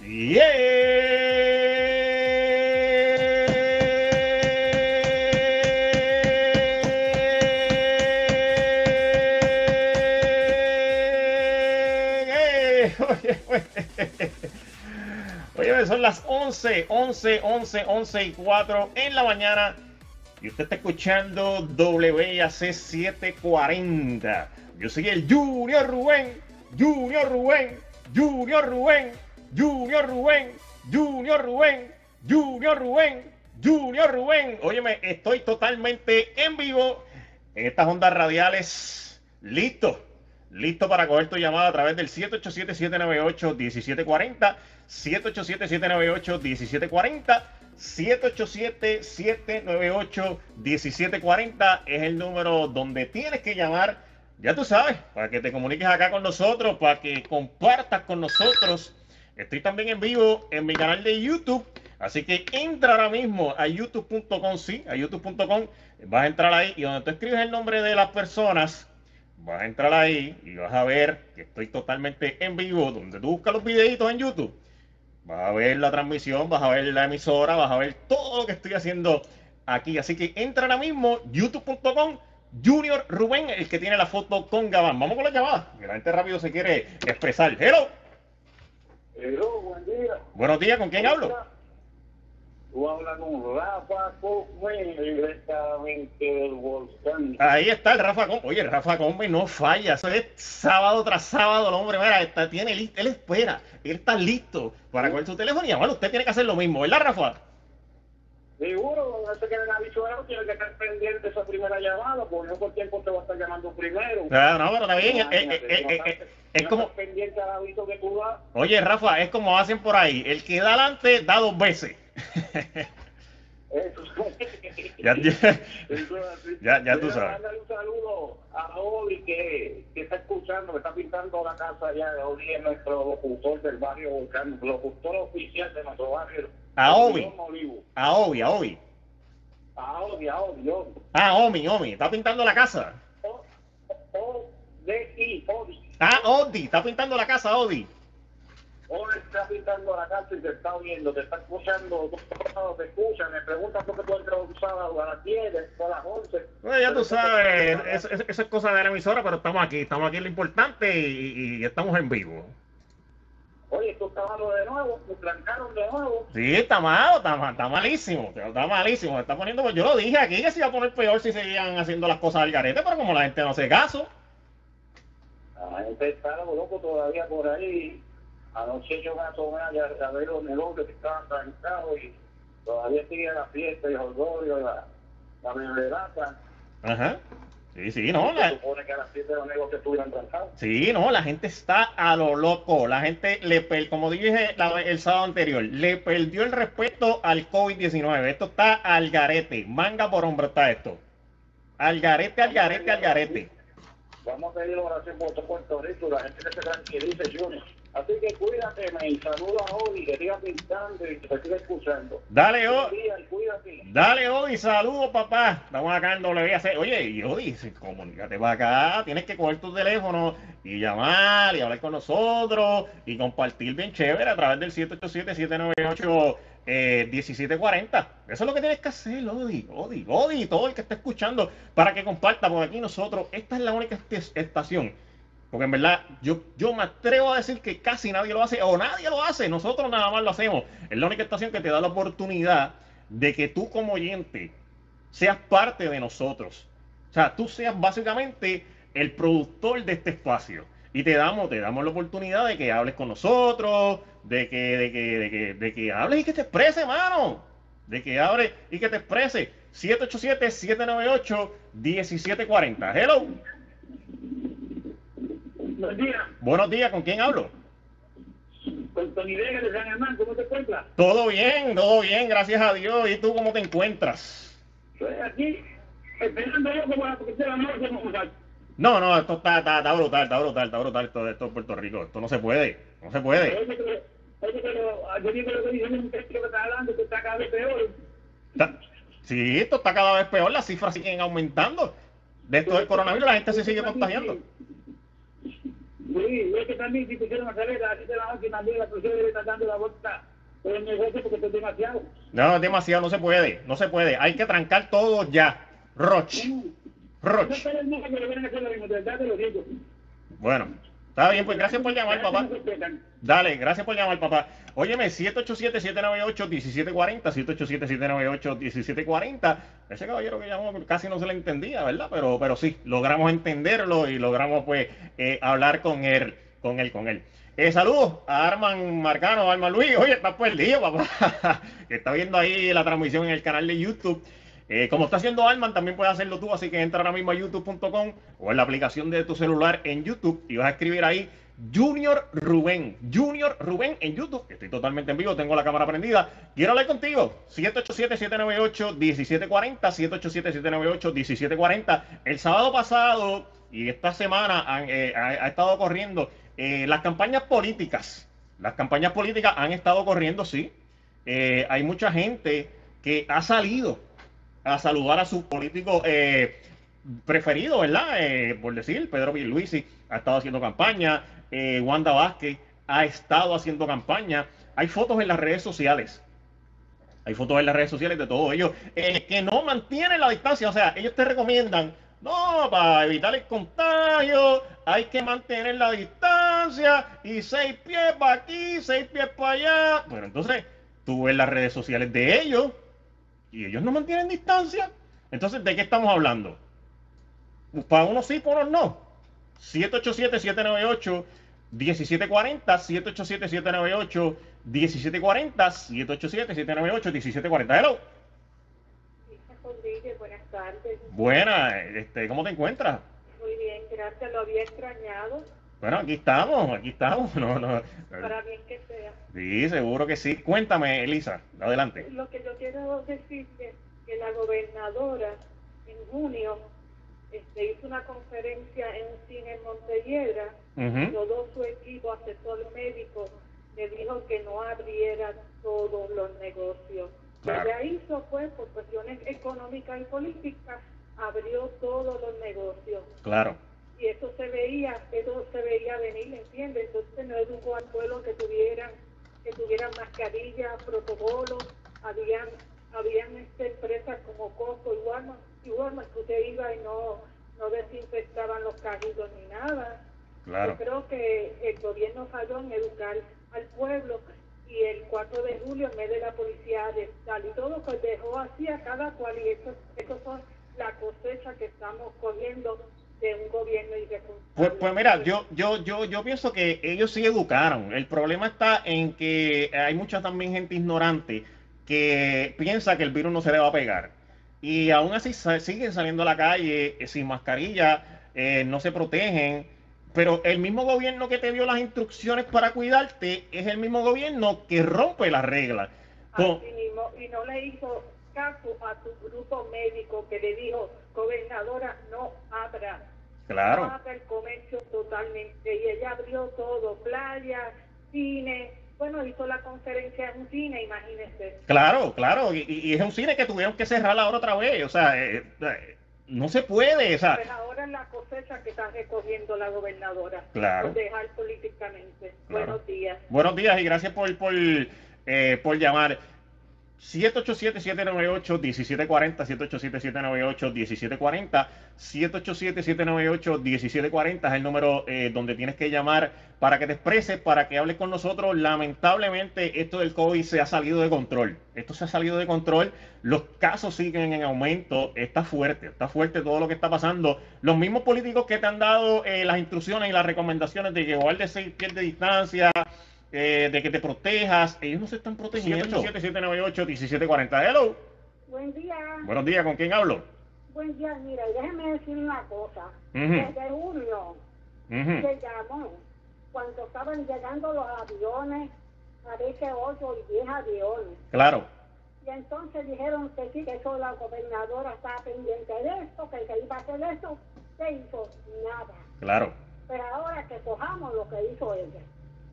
Oye, son las 11, 11, 11, 11 y 4 en la mañana. Y usted está escuchando WAC 740. Yo soy el Junior Rubén, Junior Rubén, Junior Rubén, Junior Rubén, Junior Rubén, Junior Rubén, Junior Rubén. Óyeme, estoy totalmente en vivo en estas ondas radiales. Listo, listo para coger tu llamada a través del 787-798-1740, 787-798-1740. 787-798-1740 es el número donde tienes que llamar, ya tú sabes, para que te comuniques acá con nosotros, para que compartas con nosotros. Estoy también en vivo en mi canal de YouTube, así que entra ahora mismo a youtube.com, sí, a youtube.com, vas a entrar ahí y donde tú escribes el nombre de las personas, vas a entrar ahí y vas a ver que estoy totalmente en vivo, donde tú buscas los videitos en YouTube Vas a ver la transmisión, vas a ver la emisora, vas a ver todo lo que estoy haciendo aquí. Así que entra ahora mismo, youtube.com, Junior Rubén, el que tiene la foto con Gabán. Vamos con la llamada, que la gente rápido se quiere expresar. Hello. Hello, buen día. Buenos días, ¿con quién hablo? Tú hablas con Rafa Cosme, directamente del volcán. Ahí está el Rafa Combe. Oye, el Rafa Combe no falla. Eso es sábado tras sábado. El hombre, mira, está, tiene, él espera. Él está listo para coger su teléfono y bueno, usted tiene que hacer lo mismo, ¿verdad, Rafa? Seguro, no sé que me ha dicho algo, tiene que estar pendiente de esa primera llamada, porque no por tiempo te va a estar llamando primero. Claro, no, pero está bien. Eh, eh, eh, eh, es como. pendiente al aviso que tú das. Oye, Rafa, es como hacen por ahí. El que da adelante da dos veces. Eso. ya, ya, ya, ya tú sabes. mándale un saludo a Oli que, que está escuchando, que está pintando la casa allá de Oli, es nuestro locutor del barrio Volcán, locutor oficial de nuestro barrio. A Obi. A Obi, a Obi. A Oli, a Oli, Oli. Ah, Omi, Omi. Está pintando la casa. O, o, D, I, Oli. Ah, Odi. Está pintando la casa, Odi. Oli está pintando la casa y te está oyendo, te está escuchando, te escuchan, me preguntan por qué tú entras un sábado a las 10, después a las 11. Bueno, ya tú sabes, eso, eso- es cosa de la emisora, pero estamos aquí, estamos aquí en lo importante y, y estamos en vivo. Oye, tú estás malo de nuevo, me trancaron de nuevo. Sí, está malo, está, ma- está malísimo, está malísimo, se está poniendo, yo lo dije aquí que se iba a poner peor si seguían haciendo las cosas al garete, pero como la gente no hace caso. La gente está loco todavía por ahí. Anoche yo me asomé a, a ver los negocios que estaban trancados y todavía sigue la fiesta y el orgullo, la, la beberata. Ajá. Sí, sí, no, Se la, supone que a las 7 los negocios estuvieran trancados. sí, no, la gente está a lo loco, la gente le, per- como dije la- el sábado anterior, le perdió el respeto al COVID-19, esto está al garete, manga por hombro está esto. Al garete, al garete, al garete. Vamos a pedir oración por todo Puerto Rico, la gente que se tranquilice, Junior. Así que cuídate, me saluda a Oli, que siga pintando y que te siga escuchando. Dale, oh. o, Buen día y cuídate. Dale, Odi, saludos, papá. Estamos acá en WAC. Oye, y Odi, comunícate para acá. Tienes que coger tu teléfono y llamar y hablar con nosotros y compartir bien chévere a través del 787-798-1740. Eso es lo que tienes que hacer, Odi. Odi, Odi, todo el que esté escuchando para que comparta, porque aquí nosotros, esta es la única est- estación. Porque en verdad, yo, yo me atrevo a decir que casi nadie lo hace, o nadie lo hace, nosotros nada más lo hacemos. Es la única estación que te da la oportunidad de que tú como oyente seas parte de nosotros. O sea, tú seas básicamente el productor de este espacio. Y te damos, te damos la oportunidad de que hables con nosotros, de que, de que, de que, de que hables y que te exprese, mano. De que hables y que te exprese. 787-798-1740. Hello. Buen día, Buenos días, ¿con quién hablo? con Tony Vega de San Germán, ¿cómo te encuentras? Todo bien, todo bien, gracias a Dios. ¿Y tú cómo te encuentras? Estoy aquí esperando yo como la la noche como tal. No, no, esto está, está, está brutal, está brutal, está brutal esto, esto en Puerto Rico. Esto no se puede, no se puede. Oye, pero, oye, pero yo digo lo que dice un texto que está hablando que está cada vez peor. Está- sí, esto está cada vez peor, las cifras siguen aumentando. De esto del coronavirus la gente se sigue contagiando. Sí, es que también si pusieron a salir a las de la noche también la policía debe estar dando la vuelta por el negocio porque es demasiado. No, es demasiado, no se puede, no se puede. Hay que trancar todo ya. Roch. No Roch. le. Bueno, está bien, pues gracias por llamar, papá. Dale, gracias por llamar, papá. Óyeme, 787-798-1740, 787-798-1740. Ese caballero que llamó casi no se le entendía, ¿verdad? Pero, pero sí, logramos entenderlo y logramos, pues, eh, hablar con él, con él, con él. Eh, saludos a Arman Marcano, Arman Luis. Oye, estás perdido, papá. que está viendo ahí la transmisión en el canal de YouTube. Eh, como está haciendo Arman, también puedes hacerlo tú, así que entra ahora mismo a youtube.com o en la aplicación de tu celular en YouTube y vas a escribir ahí Junior Rubén. Junior Rubén en YouTube. Estoy totalmente en vivo, tengo la cámara prendida. Quiero hablar contigo. 787-798-1740. 787-798-1740. El sábado pasado y esta semana han, eh, ha, estado corriendo eh, las campañas políticas. Las campañas políticas han estado corriendo, sí. Hay mucha gente que ha salido a saludar a su político eh, preferido, ¿verdad? Eh, por decir, Pedro Pierluisi ha estado haciendo campaña, eh, Wanda Vázquez ha estado haciendo campaña. Hay fotos en las redes sociales. Hay fotos en las redes sociales de todos ellos eh, que no mantienen la distancia. O sea, ellos te recomiendan, no, para evitar el contagio, hay que mantener la distancia y seis pies para aquí, seis pies para allá. Bueno, entonces tú ves las redes sociales de ellos y ellos no mantienen distancia. Entonces, ¿de qué estamos hablando? Para unos sí, para unos no. 787-798-1740, 787-798-1740, 787-798-1740. Hello. Buenas tardes. Buena, este, ¿cómo te encuentras? Muy bien, gracias. Lo había extrañado. Bueno, aquí estamos, aquí estamos. No, no. Para bien que sea. Sí, seguro que sí. Cuéntame, Elisa, adelante. Lo que yo quiero decirte que la gobernadora en junio este, hizo una conferencia en un cine en Montelledra. Ujú. Todo su equipo asesor médico le dijo que no abriera todos los negocios. Claro. Lo que ella hizo fue, por cuestiones económicas y políticas, abrió todos los negocios. Claro, y eso se veía, eso se veía venir, ¿entiendes? Entonces no educó al pueblo que tuvieran, que tuvieran mascarillas, protocolos, habían, habían este, empresas como Costco y Walmart, y Walmart que usted iba y no, no desinfectaban los carritos ni nada. claro. Yo creo que el gobierno falló en educar al pueblo y el 4 de julio en vez de la policía tal y todo pues dejó así a cada cual y eso, eso son la cosecha que estamos cogiendo de un gobierno irresponsable. Pues, pues mira, yo, yo, yo, yo pienso que ellos sí educaron. El problema está en que hay mucha también gente ignorante que piensa que el virus no se le va a pegar. Y aún así siguen saliendo a la calle eh, sin mascarilla, eh, no se protegen. Pero el mismo gobierno que te dio las instrucciones para cuidarte es el mismo gobierno que rompe las reglas. Así mismo, y no le hizo caso a su grupo médico que le dijo, gobernadora, no abra, no claro, abra el comercio totalmente. Y ella abrió todo, playa, cine, bueno, hizo la conferencia en un cine, imagínese. claro, claro. Y, y- y es un cine que tuvieron que cerrar ahora otra vez. O sea, eh, eh, no se puede. O sea, Pues ahora es la cosecha que está recogiendo la gobernadora. Claro. Por dejar políticamente. Claro. Buenos días. Buenos días y gracias por, por, eh, por llamar. 787-798-1740, 787-798-1740, 787-798-1740 es el número eh, donde tienes que llamar para que te expreses, para que hables con nosotros. Lamentablemente esto del COVID se ha salido de control. Esto se ha salido de control. Los casos siguen en aumento. Está fuerte, está fuerte todo lo que está pasando. Los mismos políticos que te han dado eh, las instrucciones y las recomendaciones de que guardes seis pies de distancia, eh, de que te protejas, ellos no se están protegiendo. 787-798-1740. Hello. Buen día, Buenos días, ¿con quién hablo? buen día. Mira, y déjeme decir una cosa. Desde junio se llamó cuando estaban llegando los aviones, parece 8 y 10 aviones. Claro, Y entonces dijeron que sí, que eso la gobernadora estaba pendiente de esto, que se iba a hacer esto. Se hizo nada. claro, Pero ahora que cojamos lo que hizo ella,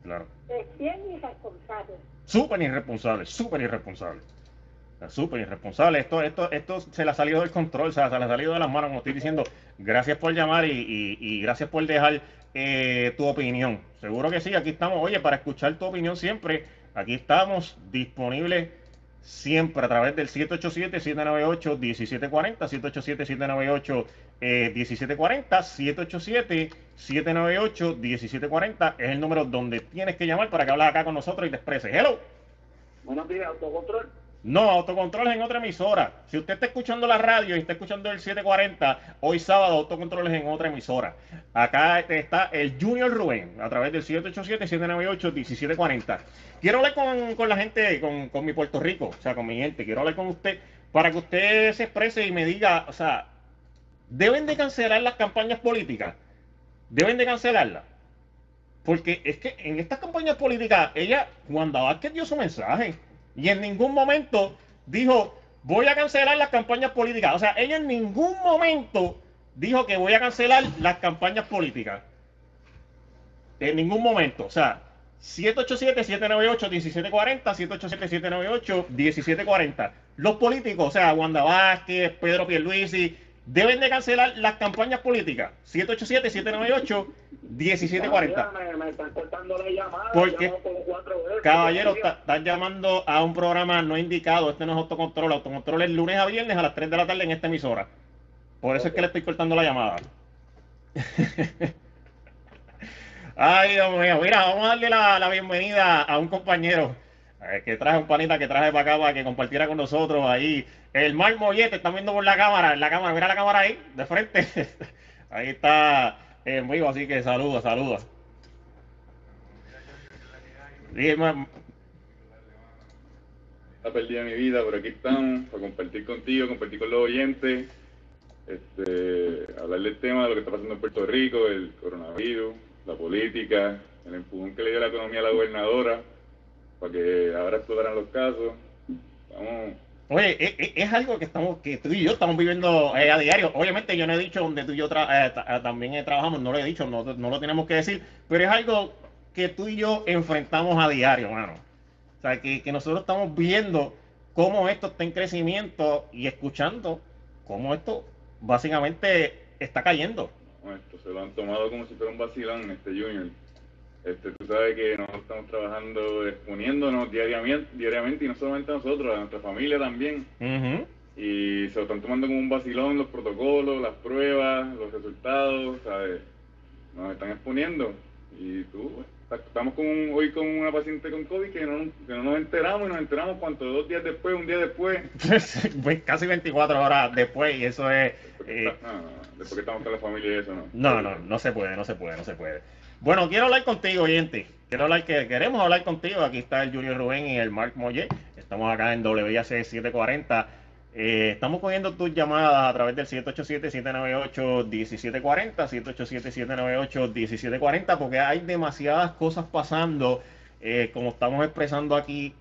claro. es bien irresponsable. Súper irresponsable, súper irresponsable. Súper irresponsable. Esto, esto, esto se le ha salido del control, o sea, se le ha salido de las manos, como estoy diciendo. Gracias por llamar y, y- y gracias por dejar eh, tu opinión. Seguro que sí, aquí estamos. Oye, para escuchar tu opinión siempre, aquí estamos disponibles siempre a través del 787-798-1740, 787-798-1740, 787-798-1740 es el número donde tienes que llamar para que hables acá con nosotros y te expreses. Hello. Buenos días, autocontrol. No, autocontrol es en otra emisora. Si usted está escuchando la radio y está escuchando el 740, hoy sábado autocontrol es en otra emisora. Acá está el Junior Rubén a través del 787-798-1740. Quiero hablar con, con la gente, con, con mi Puerto Rico, o sea, con mi gente. Quiero hablar con usted para que usted se exprese y me diga, o sea, ¿deben de cancelar las campañas políticas? ¿Deben de cancelarlas? Porque es que en estas campañas políticas, ella, Wanda Vázquez dio su mensaje y en ningún momento dijo, voy a cancelar las campañas políticas. O sea, ella en ningún momento dijo que voy a cancelar las campañas políticas. En ningún momento. O sea, 787-798-1740, 787-798-1740. Los políticos, o sea, Wanda Vázquez, Pedro Pierluisi, deben de cancelar las campañas políticas. 787-798-1740. Me, me están cortando la llamada. ¿Por qué? llamo como cuatro veces. Caballero, Buenos días. está- estás llamando a un programa no indicado. Este no es autocontrol. Autocontrol es lunes a viernes a las 3 de la tarde en esta emisora. Por eso es que le estoy cortando la llamada. Ay, Dios mío. Mira, vamos a darle la, la bienvenida a un compañero que traje un panita que traje para acá para que compartiera con nosotros ahí. El Mark Mollete, están viendo por la cámara, la cámara, mira la cámara ahí, de frente. ahí está en vivo, así que saludos, saludos. Pérdida de mi vida, por aquí estamos, para compartir contigo, compartir con los oyentes, este, hablar del tema de lo que está pasando en Puerto Rico, el coronavirus, la política, el empujón que le dio la economía a la gobernadora, para que ahora explotaran los casos. Vamos, Oye, e- e- es, algo que estamos, que tú y yo estamos viviendo eh, a diario. Obviamente yo no he dicho donde tú y yo tra- eh, eh, también eh, trabajamos, no lo he dicho, no, no lo tenemos que decir, pero es algo que tú y yo enfrentamos a diario, mano. O sea, que, que nosotros estamos viendo cómo esto está en crecimiento y escuchando cómo esto básicamente está cayendo. esto se lo han tomado como si fuera un vacilón, este Junior. Este, tú sabes que nosotros estamos trabajando, exponiéndonos diariamente, diariamente, y no solamente a nosotros, a nuestra familia también. Y se lo están tomando como un vacilón los protocolos, las pruebas, los resultados, ¿sabes? Nos están exponiendo. Y tú, pues, estamos con un- hoy con una paciente con COVID que no, que no nos enteramos y nos enteramos cuánto, dos días después, un día después. Pues Casi 24 horas después y eso es... Eh, después que estamos con la familia y eso, ¿no? No, no, no se puede, no se puede, no se puede. Bueno, quiero hablar contigo, oyente. Quiero hablar que queremos hablar contigo. Aquí está el Junior Rubén y el Mark Molle. Estamos acá en WAC 740. Eh, estamos cogiendo tus llamadas a través del 787-798-1740, 787-798-1740, porque hay demasiadas cosas pasando. Eh, como estamos expresando aquí,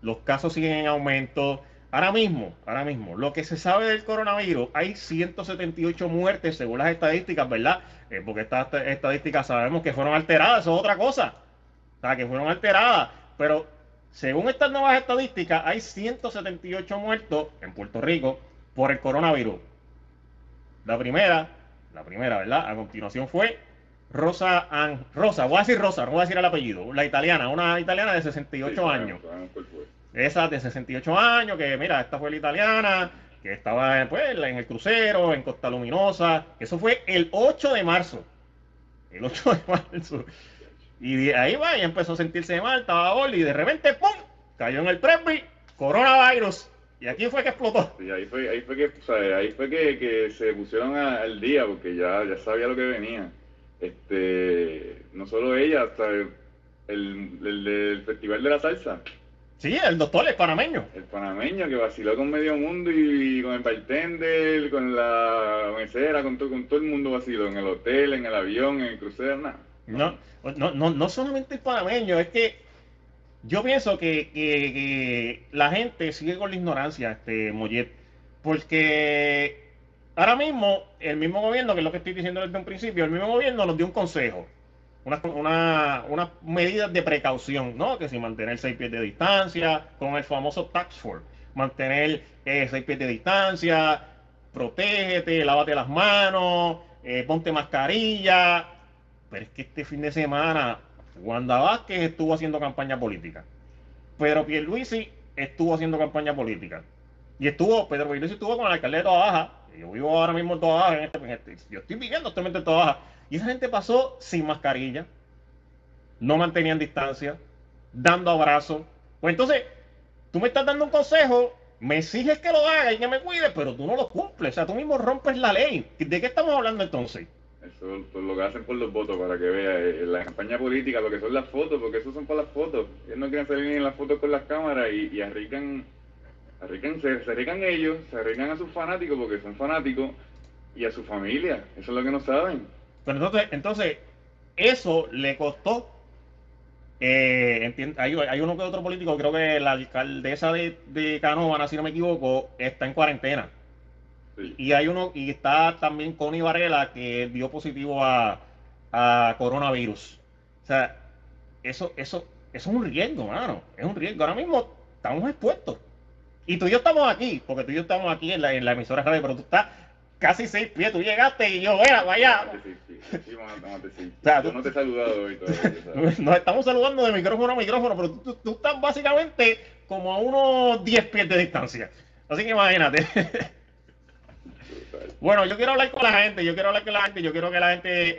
los casos siguen en aumento. Ahora mismo, ahora mismo, lo que se sabe del coronavirus, hay 178 muertes según las estadísticas, ¿verdad? Eh, porque estas esta- estadísticas sabemos que fueron alteradas, eso es otra cosa. O sea, que fueron alteradas. Pero según estas nuevas estadísticas, hay 178 muertos en Puerto Rico por el coronavirus. La primera, la primera, ¿verdad? A continuación fue Rosa An- Rosa, voy a decir Rosa, no voy a decir el apellido, la italiana, una italiana de 68 Sí, años. Fue. Esa de 68 años, que mira, esta fue la italiana, que estaba pues, en el crucero, en Costa Luminosa. Eso fue el 8 de marzo. El 8 de marzo. Y ahí va, y empezó a sentirse mal, estaba bol, y de repente, ¡pum! Cayó en el Presby, coronavirus. Y aquí fue que explotó. Sí, ahí fue, ahí fue que, o sea, ahí fue que, que se pusieron al día porque ya, ya sabía lo que venía. Este, no solo ella, hasta el, el, el del Festival de la Salsa, Sí, el doctor es panameño. el panameño que vaciló con medio mundo y, con el bartender, con la mesera, con, todo con todo el mundo vaciló, en el hotel, en el avión, en el crucero, nada. No, no, no, no solamente el panameño, es que yo pienso que, que- que la gente sigue con la ignorancia, este Mollet, porque ahora mismo el mismo gobierno, que es lo que estoy diciendo desde un principio, el mismo gobierno nos dio un consejo, unas una, unas medidas de precaución, ¿no? Que si mantener seis pies de distancia, con el famoso tax force. mantener eh, seis pies de distancia, protégete, lávate las manos, eh, ponte mascarilla. Pero es que este fin de semana Wanda Vázquez estuvo haciendo campaña política. Pedro Pierluisi estuvo haciendo campaña política. Y estuvo, Pedro Pierluisi estuvo con el alcalde de Toda Baja. Yo vivo ahora mismo en Toda Baja. En este, en este- yo estoy viviendo actualmente en Toda Baja. Y esa gente pasó sin mascarilla. No mantenían distancia. Dando abrazos. Pues entonces, tú me estás dando un consejo. Me exiges que lo haga y que me cuide, pero tú no lo cumples. O sea, tú mismo rompes la ley. ¿De qué estamos hablando entonces? Eso es lo que hacen por los votos, para que vea. eh, la campaña política, lo que son las fotos, porque eso son para las fotos. Ellos no quieren salir ni en las fotos con las cámaras y, y arriesgan, arriesgan se arriesgan ellos, se arriesgan a sus fanáticos porque son fanáticos y a su familia. Eso es lo que no saben. Pero entonces, entonces eso le costó. eh, hay, hay uno que otro político, creo que la alcaldesa de, de Canóvana, si no me equivoco, está en cuarentena. Sí. Y hay uno, y está también Connie Varela, que dio positivo a, a coronavirus. O sea, eso, eso, eso es un riesgo, mano. Es un riesgo. Ahora mismo estamos expuestos. Y tú y yo estamos aquí, porque tú y yo estamos aquí en la, en la emisora radio, pero tú estás casi seis pies. Tú llegaste y yo, vea, vaya. Sí, sí, sí. Sí, vamos a- vamos a decir. O sea, Yo no te he saludado hoy todavía. Nos estamos saludando de micrófono a micrófono, pero tú, tú- tú estás básicamente como a unos 10 pies de distancia. Así que imagínate. Bueno, yo quiero hablar con la gente, yo quiero hablar con la gente, yo quiero que la gente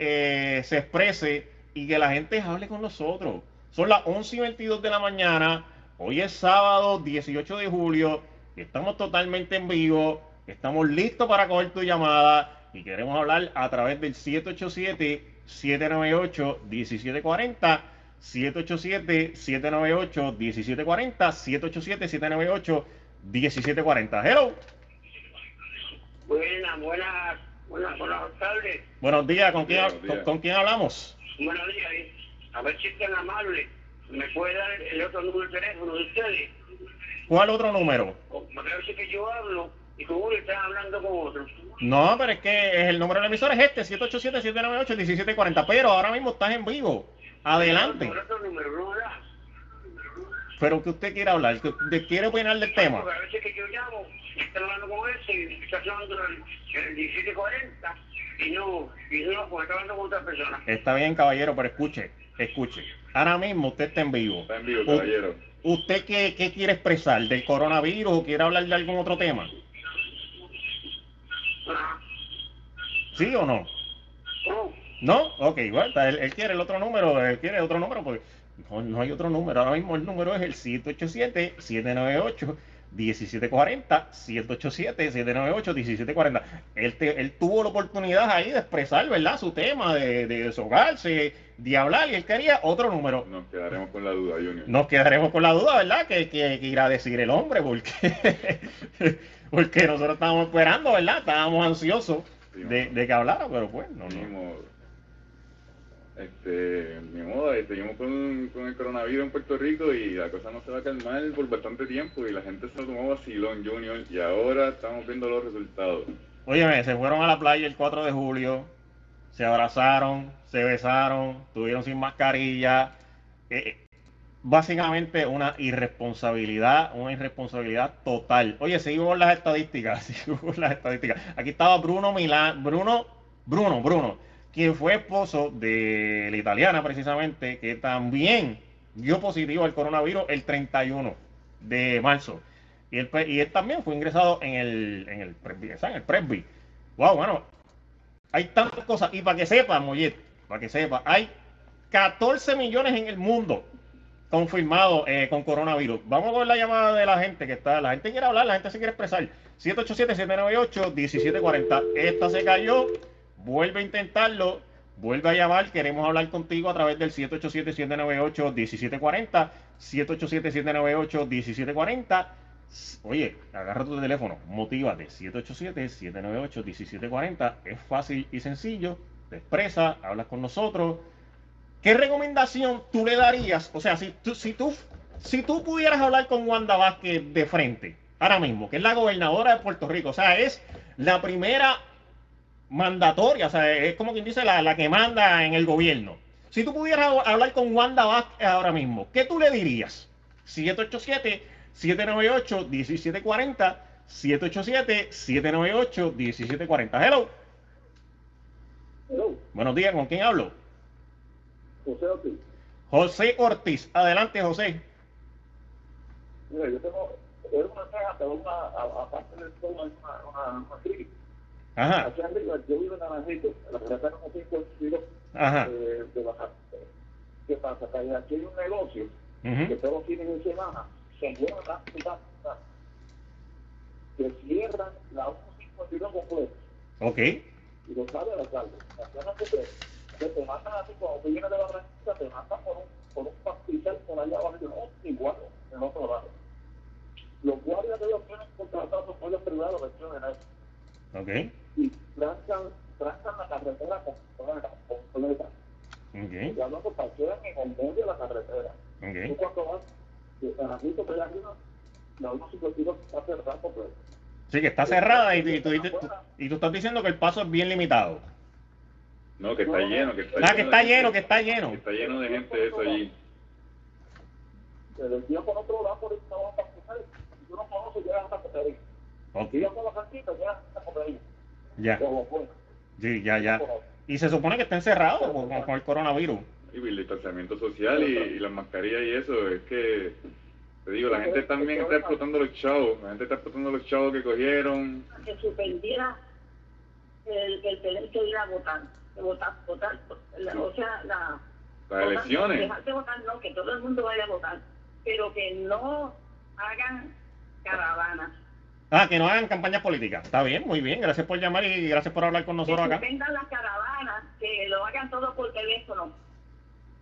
eh, se exprese y que la gente hable con nosotros. Son las 11 y 22 de la mañana, hoy es sábado 18 de julio, y estamos totalmente en vivo, estamos listos para coger tu llamada y queremos hablar a través del 787-798-1740. 787-798-1740, 787-798-1740. Hello. Buenas, buenas, buenas, buenas tardes. Buenos días, ¿con quién, Buenos días. con, con quién hablamos? Buenos días. eh. A ver si es tan amable. ¿Me puede dar el otro número de teléfono de ustedes? ¿Cuál otro número? Veces que yo hablo y con uno están hablando con otro. No, pero es que el número del emisor es este, 787-798-1740, pero ahora mismo estás en vivo. Adelante. Pero que usted quiere hablar, que usted quiere opinar del tema. Porque a veces que yo llamo, están hablando con ese y está hablando el, el 1740 y no, y no, porque está hablando con otra persona. Está bien, caballero, pero escuche, escuche. Ahora mismo usted está en vivo. Está en vivo, caballero. ¿Usted qué, qué quiere expresar? ¿Del coronavirus o quiere hablar de algún otro tema? Ah, ¿Sí o no? ¿No? Ok, bueno, está, él, él quiere el otro número, él quiere otro número, porque no, no hay otro número. Ahora mismo el número es el 787-798-1740, 787-798-1740. Él, te- él tuvo la oportunidad ahí de expresar, ¿verdad? Su tema, de, de desahogarse, de hablar, y él quería otro número. Nos quedaremos con la duda, Junior. Nos quedaremos con la duda, ¿verdad? Que, que, que irá a decir el hombre, porque, porque nosotros estábamos esperando, ¿verdad? Estábamos ansiosos de, de que hablara, pero pues, no, Ni no. modo. Este, ni modo, seguimos con, con el coronavirus en Puerto Rico y la cosa no se va a calmar por bastante tiempo y la gente se lo tomó vacilón, Junior, y ahora estamos viendo los resultados. Óyeme, se fueron a la playa el 4 de julio, se abrazaron, se besaron, estuvieron sin mascarilla. Eh, básicamente una irresponsabilidad, una irresponsabilidad total. Oye, seguimos las estadísticas, seguimos las estadísticas. Aquí estaba Bruno Milán, Bruno, Bruno, Bruno, quien fue esposo de la italiana precisamente, que también dio positivo al coronavirus el 31 de marzo. Y él, y él también fue ingresado en el, en el, Presby, en el Presby. Wow, bueno, hay tantas cosas. Y para que sepa, Mollet, para que sepa, hay 14 millones en el mundo confirmados eh, con coronavirus. Vamos ver la llamada de la gente que está. La gente quiere hablar, la gente se quiere expresar. 787-798-1740. Esta se cayó. Vuelve a intentarlo. Vuelve a llamar. Queremos hablar contigo a través del 787-798-1740. 787-798-1740. Oye, agarra tu teléfono, motívate, 787-798-1740, es fácil y sencillo, te expresa, hablas con nosotros. ¿Qué recomendación tú le darías? O sea, si tú, si tú, si tú pudieras hablar con Wanda Vázquez de frente, ahora mismo, que es la gobernadora de Puerto Rico, o sea, es la primera mandatoria, o sea, es como quien dice la, la que manda en el gobierno. Si tú pudieras hablar con Wanda Vázquez ahora mismo, ¿qué tú le dirías? 787 787-798-1740. 787-798-1740. Hello. Hello, Buenos días, ¿con quién hablo? José Ortiz. José Ortiz. Adelante, José. Mira, yo tengo es una caja, pero una, aparte del todo, hay una, una, una clínica. Ajá, Aquí arriba, yo vivo en Naranjito, la carretera como 5 kilos ajá. eh, de bajar. ¿Qué pasa? Que aquí hay un negocio que ujú, todos los fines de semana se llevan la ciudad, que cierran la 152 completa. Ok. y lo sabe el alcalde. La que te, que te matan así cuando tú vienes de la ranchita, te matan por un, por un pastizal por allá abajo y igual, en otro lado. Los guardias de ellos tienen contratados por los privados que tienen eso Ok. y trancan, trancan la carretera completa, completa. Ok. Y hablando parquean en el medio de la carretera. Tú Ok. cuando vas de Naranjito para allá arriba, la 152 está cerrada completa. Sí, que está cerrada y, y tú, y tú- y tú estás diciendo que el paso es bien limitado. No, que está lleno, que está Ah, que lleno está de lleno, que está lleno. Que está lleno de gente eso allí. Pero el día por otro lado, por el trabajo para si tú no conoces, llegas hasta Coterín. Ok. Y yo con la llegas hasta Coterín. Ya. Sí, ya, ya. Y se supone que está encerrado con, con el coronavirus. Y el distanciamiento social y, y las mascarillas y eso, es que, te digo, la gente también está explotando los chavos, la gente está explotando los chavos que cogieron. que suspendiera el, el tener que ir a votar, votar, votar, la- o sea, la, Las elecciones. Dejar de votar, no, que todo el mundo vaya a votar, pero que no hagan caravanas. Ah, que no hagan campañas políticas. Está bien, muy bien. Gracias por llamar y gracias por hablar con nosotros que acá. suspendan las caravanas, que lo hagan todo por teléfono.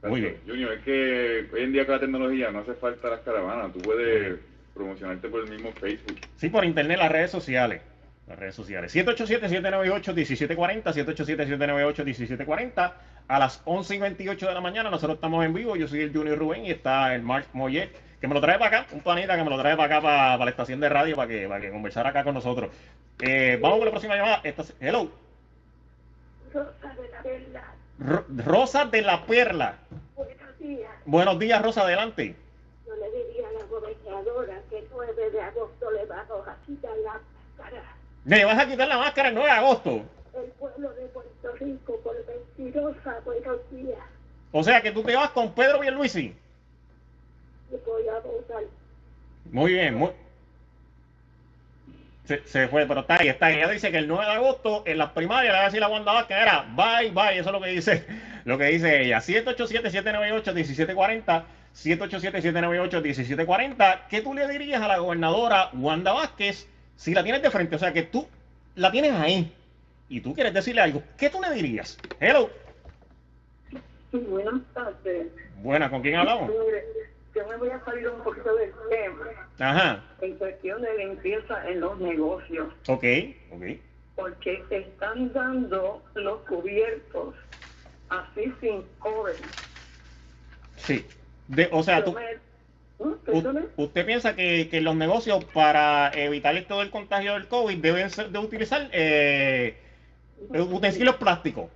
Muy bien. Junior, es que hoy en día con la tecnología no hace falta las caravanas, tú puedes promocionarte por el mismo Facebook. Sí, por internet, las redes sociales. Las redes sociales. 787-798-1740, 787-798-1740. A las 11 y 28 de la mañana nosotros estamos en vivo. Yo soy el Junior Rubén y está el Mark Moyet, que me lo trae para acá, un panita que me lo trae para acá, para, para la estación de radio, para que, para que conversara acá con nosotros. Eh, vamos con la próxima llamada. Esta, hello. Rosa de la. Ro- Rosa de la Perla. Buenos días. Buenos días, Rosa, adelante. Yo le diría a la gobernadora que el 9 de agosto le vamos a quitar la Le vas a quitar la máscara el 9 de agosto. El pueblo de Puerto Rico por mentirosa. Buenos días. O sea que tú te vas con Pedro Pierluisi. Voy a votar. Muy bien, muy... Se, se fue, pero está ahí, está ahí. Ella dice que el 9 de agosto en las primarias le va a decir a Wanda Vázquez, era bye, bye, eso es lo que dice, lo que dice ella. 787-798-1740, 787-798-1740. ¿Qué tú le dirías a la gobernadora Wanda Vázquez si la tienes de frente? O sea, que tú la tienes ahí y tú quieres decirle algo. ¿Qué tú le dirías? Hello. Buenas tardes. Buena, ¿con quién hablamos? Yo me voy a salir un poquito del tema Ajá, en cuestión de limpieza en los negocios, ok, ok. porque están dando los cubiertos así sin cover. Sí. De, o sea, Yo tú... ¿Usted piensa que, que los negocios para evitar todo el contagio del COVID deben ser- de utilizar eh, utensilios plásticos?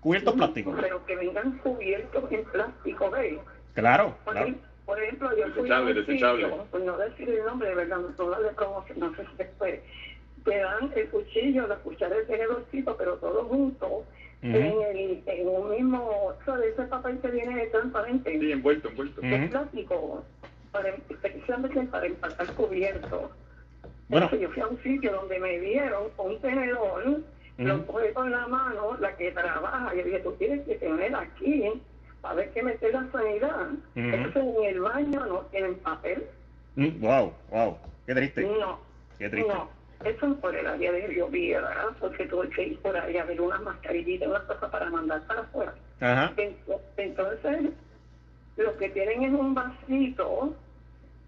Cubiertos plásticos. Pero que vengan cubiertos en plástico, ¿veis? Claro, Por, claro. por ejemplo, yo fui a un sitio, por no decir el nombre, de verdad, no darle promoción, no sé si después, te dan el cuchillo, la cuchara, el tenedorcito, pero todo junto, en, el, en un mismo, ¿sabes? Ese papel que viene transparente, Sí, envuelto, envuelto. De Ujú. plástico, para, especialmente para empacar cubierto. Bueno. Yo fui a un sitio donde me dieron un tenedor, lo Ujú. coge con la mano, la que trabaja, y dije, tú tienes que tener aquí para ver que meter la sanidad. Entonces en el baño no tienen papel. Mm, Wow, wow. Qué triste. No, Qué triste. no. Eso es por el área de Río ¿verdad? Porque tuve que ir por ahí a ver unas mascarillitas, unas cosas para mandar para afuera. Ajá. Entonces, lo que tienen es un vasito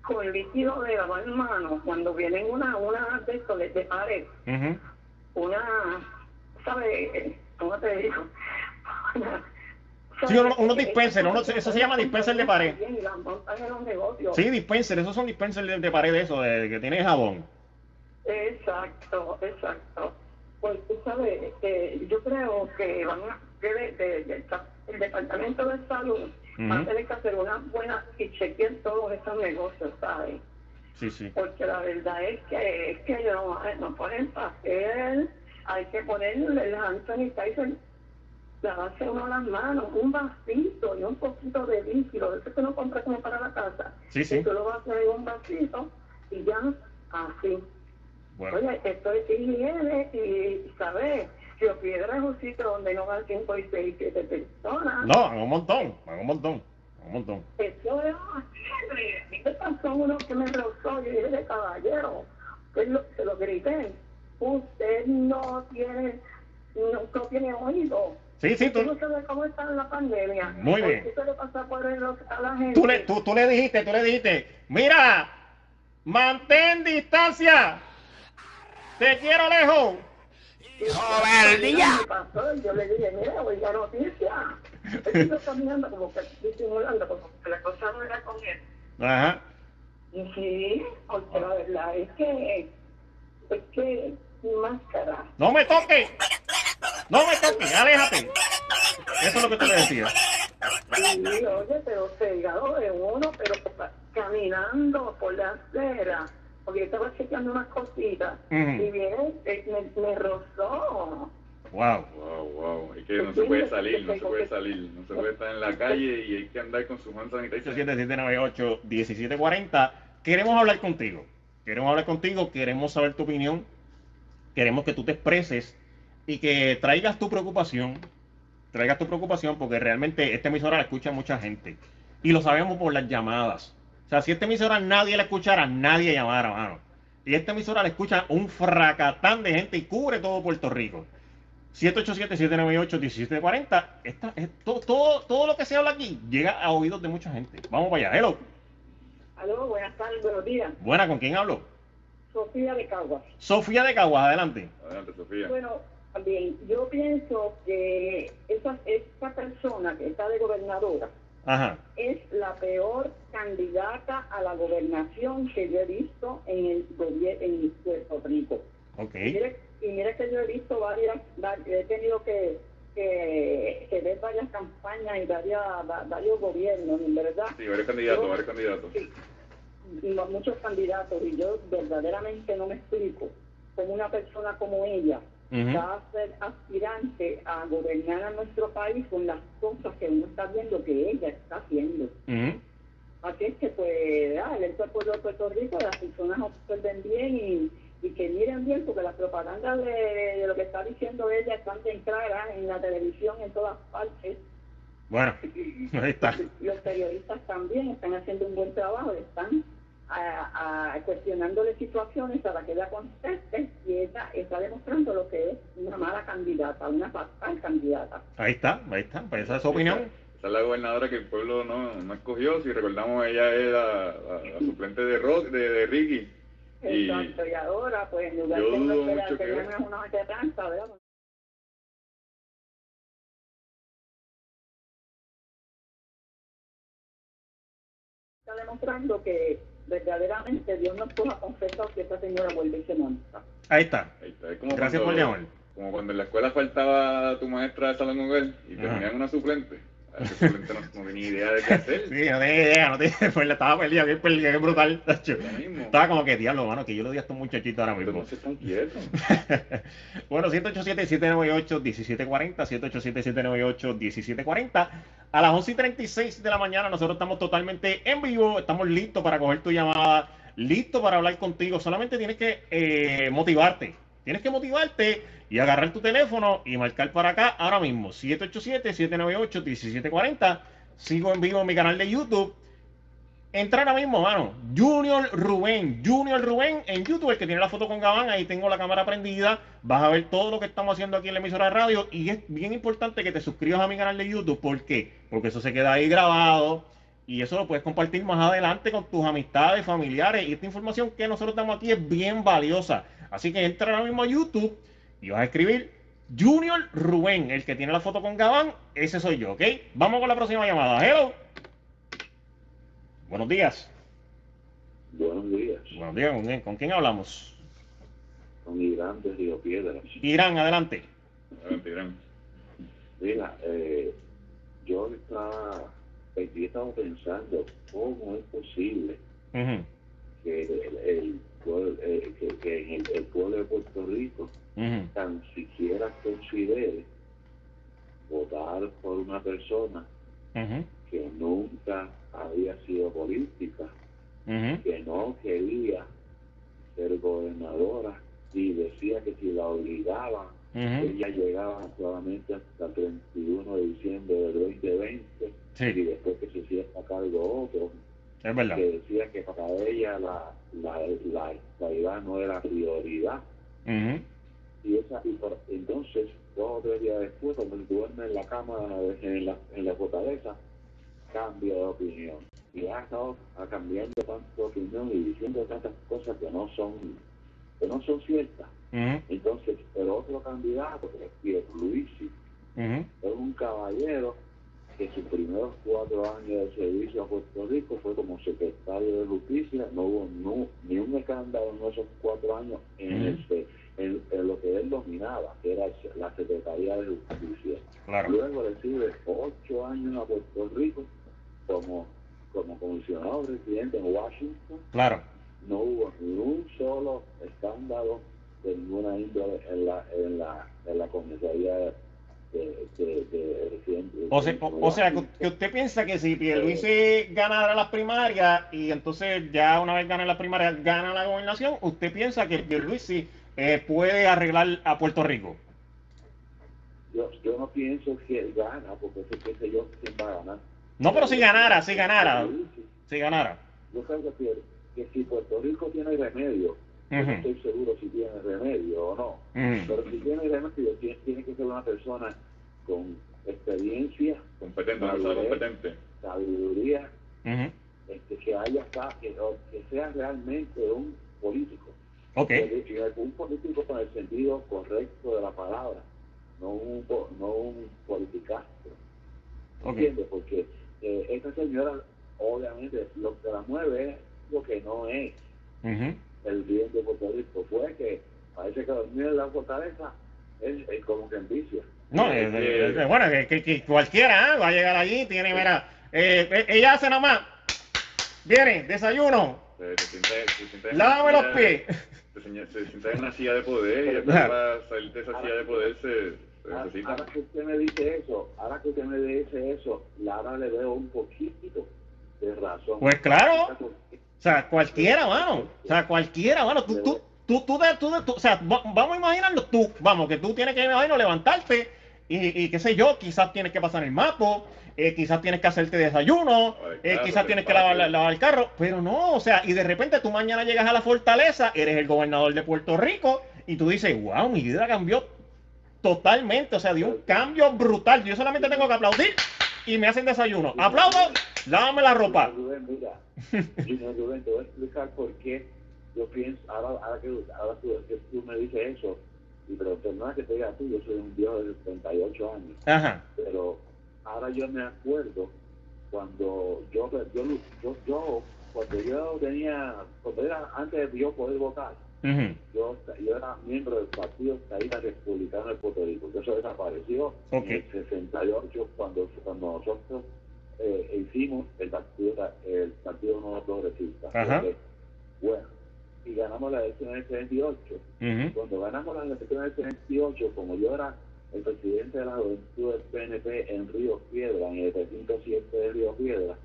con líquido de lavar manos. Cuando vienen una, una de estos de, pared, Ujú. una, ¿sabes? ¿Cómo te digo? Una- Sí, uno- unos dispensers, uno- eso se llama dispenser de pared. Y las montan en los negocios. Sí, dispenser, esos son dispensers de, de pared, eso, de, que tiene jabón. Exacto, exacto. Pues tú sabes, este, yo creo que van a, que de- de- de- el Departamento de Salud va a tener que hacer una buena y chequear todos esos negocios, ¿sabes? Sí, sí. porque la verdad es que, es que no, no ponen papel, hay que ponerle el hand sanitizer, lavarse uno las manos, un vasito y un poquito de líquido, eso que uno compra como para la casa, Sí, sí. y tú lo vas a hacer en un vasito y ya así. Bueno, Oye, esto es higiene y, ¿sabes? Río Piedra es un sitio donde no van 5 y 6, 7 personas. no, van un montón, van un montón, van un montón. Eso es horrible. ¿Qué pasó uno que me rozó? Yo dije, caballero, pues lo, se lo grité. Usted no tiene, no, no tiene oído. Sí, sí, tú, sabe cómo está la pandemia. Muy bien. ¿Por qué se le pasa por el, a la gente? tú, le, tú, tú le dijiste, tú le dijiste, mira, mantén distancia, te quiero lejos. ¡Cobardía! pasó? Y yo le dije, mira, oiga noticia. Él iba caminando como que disimulando, como que la cosa no era con él. Ajá. Y sí, porque la verdad es que, es que mi máscara. No me toques, no me toques, aléjate. Eso es lo que tú le decías. Sí, oye, pero pegado de uno, pero caminando por la acera, porque yo estaba chequeando unas cositas Ujú. y viene, eh, me, me rozó. Wow. Wow, wow. Es que no se puede salir, no se puede salir. No se puede estar en la calle y hay que andar con su hand sanitizer. 7798-1740. Queremos hablar contigo. Queremos hablar contigo, queremos saber tu opinión. Queremos que tú te expreses y que traigas tu preocupación. Traigas tu preocupación porque realmente esta emisora la escucha mucha gente. Y lo sabemos por las llamadas. O sea, si esta emisora nadie la escuchara, nadie llamara, mano. Y esta emisora la escucha un fracatán de gente y cubre todo Puerto Rico. 787-798-1740. Esta, es, todo, todo, todo lo que se habla aquí llega a oídos de mucha gente. Vamos para allá. Hello. Aló, buenas tardes, buenos días. Buena, ¿con quién hablo? Sofía de Caguas. Sofía de Caguas, adelante. Adelante, Sofía. Bueno, bien, yo pienso que esa, esa persona que está de gobernadora Ajá. es la peor candidata a la gobernación que yo he visto en el gobierno en Puerto Rico. Ok. Y mire, y mire que yo he visto varias, va- he tenido que, que, que ver varias campañas y varias, va- varios gobiernos, en verdad. Sí, varios candidatos, Yo- varios candidatos. Sí, muchos candidatos y yo verdaderamente no me explico cómo una persona como ella Ujú. va a ser aspirante a gobernar a nuestro país con las cosas que uno está viendo que ella está haciendo. Ujú. Así es que, pues, ah, el pueblo de Puerto Rico, las personas observen bien y, y que miren bien, porque las propagandas de, de lo que está diciendo ella están bien claras en la televisión, en todas partes. Bueno, ahí está. Los periodistas también están haciendo un buen trabajo, están a, a cuestionándole situaciones para que ella conteste y ella está demostrando lo que es una mala candidata, una fatal candidata. Ahí está, ahí está. Pues esa es su opinión. Esa es la gobernadora que el pueblo no, no escogió. Si recordamos, ella es la, la- la suplente de, Ro- de, de Ricky. Y Exacto, y ahora, pues, en lugar yo de dudo esperar mucho que una maquetranza, ¿verdad? Está demostrando que verdaderamente Dios nos puso a confesar que esta señora vuelve y se monta. Ahí está. ahí está. Es como Gracias cuando- por llamar. Como cuando en la escuela faltaba tu maestra de salón hogar y te ponían una suplente. No, tenía idea de qué hacer. Sí, no tenía idea, no tenía pues, estaba perdido, bien perdido, bien brutal. Estaba como que, diablo, mano, que yo le di a estos muchachitos ahora mismo. están quietos. bueno, 787-798-1740, 787-798-1740. A las 11 y 36 de la mañana nosotros estamos totalmente en vivo, estamos listos para coger tu llamada, listos para hablar contigo. Solamente tienes que eh, motivarte, tienes que motivarte y agarrar tu teléfono y marcar para acá ahora mismo, 787-798-1740. Sigo en vivo en mi canal de YouTube. Entra ahora mismo, mano. Junior Rubén. Junior Rubén en YouTube, el que tiene la foto con Gabán. Ahí tengo la cámara prendida. Vas a ver todo lo que estamos haciendo aquí en la emisora de radio. Y es bien importante que te suscribas a mi canal de YouTube. ¿Por qué? Porque eso se queda ahí grabado. Y eso lo puedes compartir más adelante con tus amistades, familiares. Y esta información que nosotros damos aquí es bien valiosa. Así que entra ahora mismo a YouTube y vas a escribir Junior Rubén, el que tiene la foto con Gabán. Ese soy yo, ¿ok? Vamos con la próxima llamada. Hello. Buenos días. Buenos días, Buenos días, ¿con quién, con quién hablamos? con Irán de Río Piedras. Irán, adelante. Adelante, Irán. Mira, eh, yo estaba, yo estaba pensando cómo es posible que el, eh, que, que el, pueblo de Puerto Rico tan siquiera considere votar por una persona que nunca había sido política, que no quería ser gobernadora y decía que si la obligaban, ella llegaba solamente hasta el 31 de diciembre del 2020 sí. y después que se hiciera a cargo otro es verdad. que decía que para ella la, la, la estabilidad no era prioridad. Y, esa, y por- entonces, dos o tres días después, cuando duerme en la cama en la, en la fortaleza, cambia de opinión. Y ha estado cambiando tanto de opinión y diciendo tantas cosas que no son que no son ciertas. Entonces, el otro candidato, que es Pierluisi, ujú. es un caballero que sus primeros cuatro años de servicio a Puerto Rico fue como secretario de justicia, no hubo nu- ni un escándalo en esos cuatro años en, Ujú. este, en, en lo que él dominaba, que era la Secretaría de Justicia. Claro. Luego recibe ocho años a Puerto Rico como, como comisionado residente en Washington, Claro. no hubo ni un solo escándalo de ninguna índole en la, en la, en la comisaría de, de, de residentes. O sea, o, o sea, que usted piensa que si Pierluisi ganara las primarias y entonces ya una vez gana las primarias gana la gobernación, usted piensa que Pierluisi eh, puede arreglar a Puerto Rico. Yo, yo no pienso que él gana, porque sé que sé yo quién va a ganar. No, pero si ganara, si ganara, si ganara. Yo creo que si Puerto Rico tiene remedio, no estoy seguro si tiene remedio o no. Pero si tiene remedio, tiene, tiene que ser una persona con experiencia, Competente, sabiduría, este, que haya que, que sea realmente un político. Ok. Que- que Un político con el sentido correcto de la palabra, no un, po- no un politicastro. Ok. ¿Entiendes? Porque eh, esta señora, obviamente, lo que la mueve es lo que no es Ujú. El bien de Puerto Rico. Fue que parece que dormir en la fortaleza es, es como que envicia. No, eh, eh, eh, bueno, que, que- que cualquiera ¿eh? va a llegar allí, tiene, mira, eh, eh, ella hace nada más, viene, desayuno, en lávame los pies. Se, sienta en una silla de poder y después para salir de esa silla de poder se, se Ahora, necesita. ahora que usted me dice eso, ahora que usted me dice eso, Lara le veo un poquito de razón. Pues claro. O sea, cualquiera, mano. O sea, cualquiera, mano. Tú, tú, tú, tú, de- tú, de- tú- o sea, va- vamos a imaginarlo tú. Vamos, que tú tienes que, imagino, levantarte y, y qué sé yo, quizás tienes que pasar el mapa, eh, quizás tienes que hacerte desayuno, eh, quizás tienes que lavar, lavar el carro, pero no, o sea, y de repente tú mañana llegas a la fortaleza, eres el gobernador de Puerto Rico y tú dices, wow, mi vida cambió totalmente, o sea, dio un cambio brutal. Yo solamente tengo que aplaudir y me hacen desayuno. Aplaudo, lávame la ropa. Rubén, mira, Junior Rubén, te voy a explicar por qué yo pienso, ahora, ahora, que, ahora tú, que tú me dices eso, y pero perdona que te diga tú, yo soy un viejo de 38 años, Ajá. pero ahora yo me acuerdo cuando yo, yo, yo, yo cuando yo tenía, cuando era, antes de yo poder votar, Ujú. yo, yo era miembro del Partido Estadista Republicano de Puerto Rico, que eso desapareció en el 68 cuando, cuando nosotros eh, hicimos el Partido, el partido Nuevo Progresista. Bueno, y ganamos la elección en el 78. Ujú. Cuando ganamos la elección en el 78, como yo era el presidente de la juventud del PNP en Río Piedra, en el recinto 7 de Río Piedra,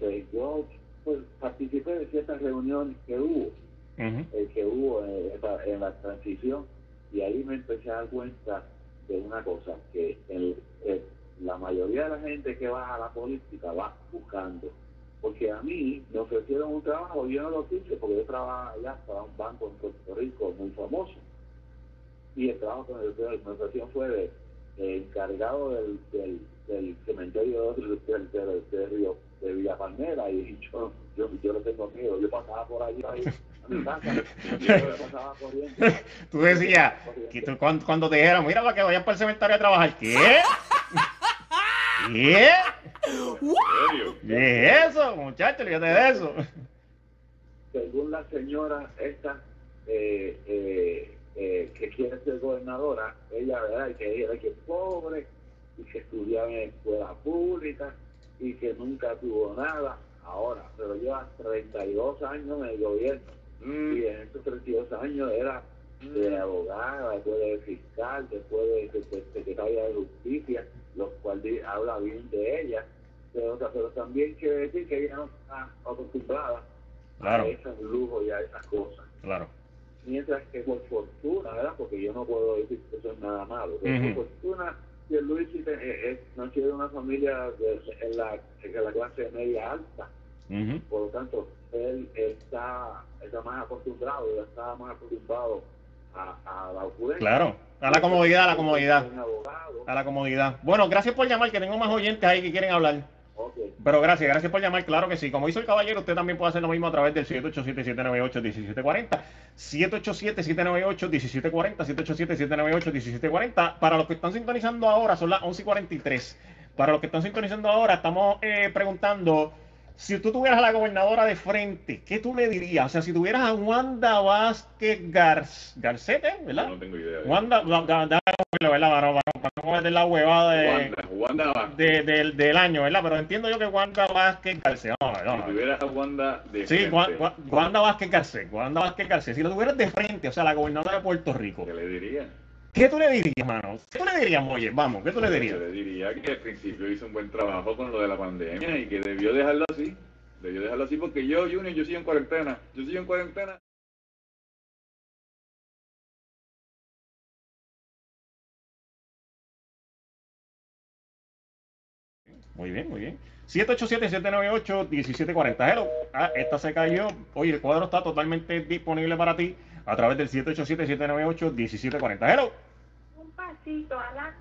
pues yo pues, participé de ciertas reuniones que hubo el que hubo en, esa- en la transición y ahí me empecé a dar cuenta de una cosa, que el- el- la mayoría de la gente que va a la política va buscando. Porque a mí me ofrecieron un trabajo, yo no lo quise porque yo trabajaba allá para un banco en Puerto Rico muy famoso. Y el trabajo que me ofrecieron, fue de, encargado del, del, del cementerio de, del- del- de Río de Villa Palmera y yo, yo, yo lo tengo miedo. Yo pasaba por ahí, ahí a mi casa, yo pasaba corriendo. Tú decías, que tú, cuando, cuando te dijeron, mira para que vayas para el cementerio a trabajar, ¿qué? ¿Qué? ¿Qué es eso, muchachos? Fíjate de eso. según la señora esta eh, eh, eh, que quiere ser gobernadora, ella verdad y que ella era que es pobre y que estudiaba en escuela pública y que nunca tuvo nada ahora, pero lleva 32 años en el gobierno Mm, y en estos 32 años era de abogada, después de fiscal, después de, de- de secretaria de justicia lo cual habla bien de ella, pero, pero también quiere decir que ella no está acostumbrada Claro. a esos lujos y a esas cosas. Claro. Mientras que por fortuna, ¿verdad? Porque yo no puedo decir que eso es nada malo. pero. Por fortuna, que Luis nació de una familia de, en, la, en la clase media alta. Por lo tanto, él está, está más acostumbrado, ya está más acostumbrado a, a la opulencia. Claro. A la comodidad, a la comodidad. A la comodidad. Bueno, gracias por llamar, que tengo más oyentes ahí que quieren hablar. Pero gracias, gracias por llamar, claro que sí. Como hizo el caballero, usted también puede hacer lo mismo a través del 787-798-1740. 787-798-1740. 787-798-1740. Para los que están sintonizando ahora, son las 11 y 43. Para los que están sintonizando ahora, estamos eh, preguntando si tú tuvieras a la gobernadora de frente, ¿qué tú le dirías? O sea, si tuvieras a Wanda Vázquez Gar Garcete, ¿verdad? No tengo idea. de- Wanda, Wanda, ¿verdad? Para, no- cometer la huevada de, Wanda, Wanda Vázquez. de- del, del año, ¿verdad? Pero entiendo yo que Wanda Vázquez Garcés. No, no, Si tuvieras a Wanda de Sí, frente, Wanda Vázquez Garcés. Wanda Vázquez Garcés. Si lo tuvieras de frente, o sea, la gobernadora de Puerto Rico, ¿qué le diría? ¿Qué tú le dirías, mano? ¿Qué tú le dirías, Molle? Vamos, ¿qué tú le dirías? Yo le diría que al principio hizo un buen trabajo con lo de la pandemia y que debió dejarlo así. Debió dejarlo así porque yo, Junior, yo sigo en cuarentena. Yo sigo en cuarentena. Muy bien, muy bien. 787-798-1740. Hello. Ah, esta se cayó. Oye, el cuadro está totalmente disponible para ti a través del 787-798-1740. Hello. Un pasito adelante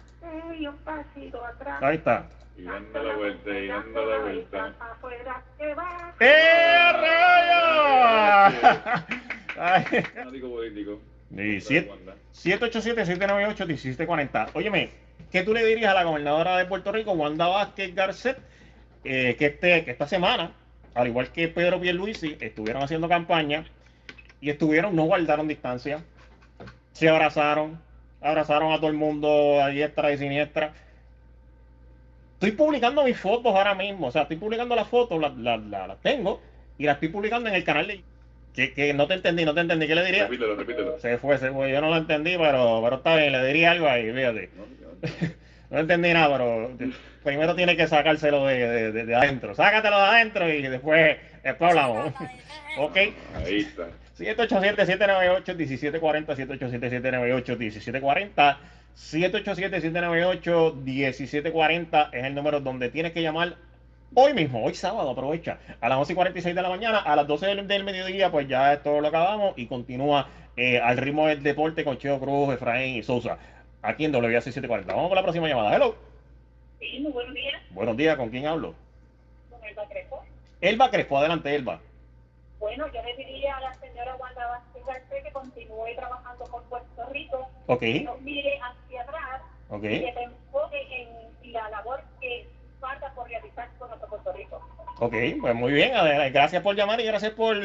y un pasito atrás. Ahí está. Y dando la vuelta y dando la vuelta. Afuera que va. ¡Eh, rayo! Ay. Fanático político. Y siete- Wanda. 787-798-1740. Óyeme, ¿qué tú le dirías a la gobernadora de Puerto Rico, Wanda Vázquez Garcet, eh, que, este, que esta semana, al igual que Pedro Pierluisi, estuvieron haciendo campaña y estuvieron, no guardaron distancia, se abrazaron, abrazaron a todo el mundo a diestra y siniestra. Estoy publicando mis fotos ahora mismo, o sea, estoy publicando las fotos, las las- las- tengo y las estoy publicando en el canal de... Que, que no te entendí, no te entendí, ¿qué le diría? Repítelo, repítelo. Se fue, se fue. Yo no lo entendí, pero, pero está bien, le diría algo ahí, fíjate. No, no. No entendí nada, pero primero tiene que sacárselo de, de, de- de adentro. Sácatelo de adentro y después, después hablamos. ok. Ahí está. 787-798-1740, 787-798-1740, 787-798-1740 es el número donde tienes que llamar hoy mismo, hoy sábado, aprovecha, a las 11 y 46 de la mañana, a las 12 del, del mediodía, pues ya esto lo acabamos y continúa eh, al ritmo del deporte con Cheo Cruz, Efraín y Sousa, aquí en WAC 740. Vamos con la próxima llamada. Hello. Sí, muy buenos días, Buenos días, ¿con quién hablo? con Elba Crespo. Elba Crespo, adelante, Elba. Bueno, yo le diría a la señora Wanda Vázquez que continúe trabajando por Puerto Rico, Ok, que no mire hacia atrás, ok. que se enfoque en la labor que falta por realizar con nuestro Puerto Rico. Ok, pues muy bien, Adela, gracias por llamar y gracias por,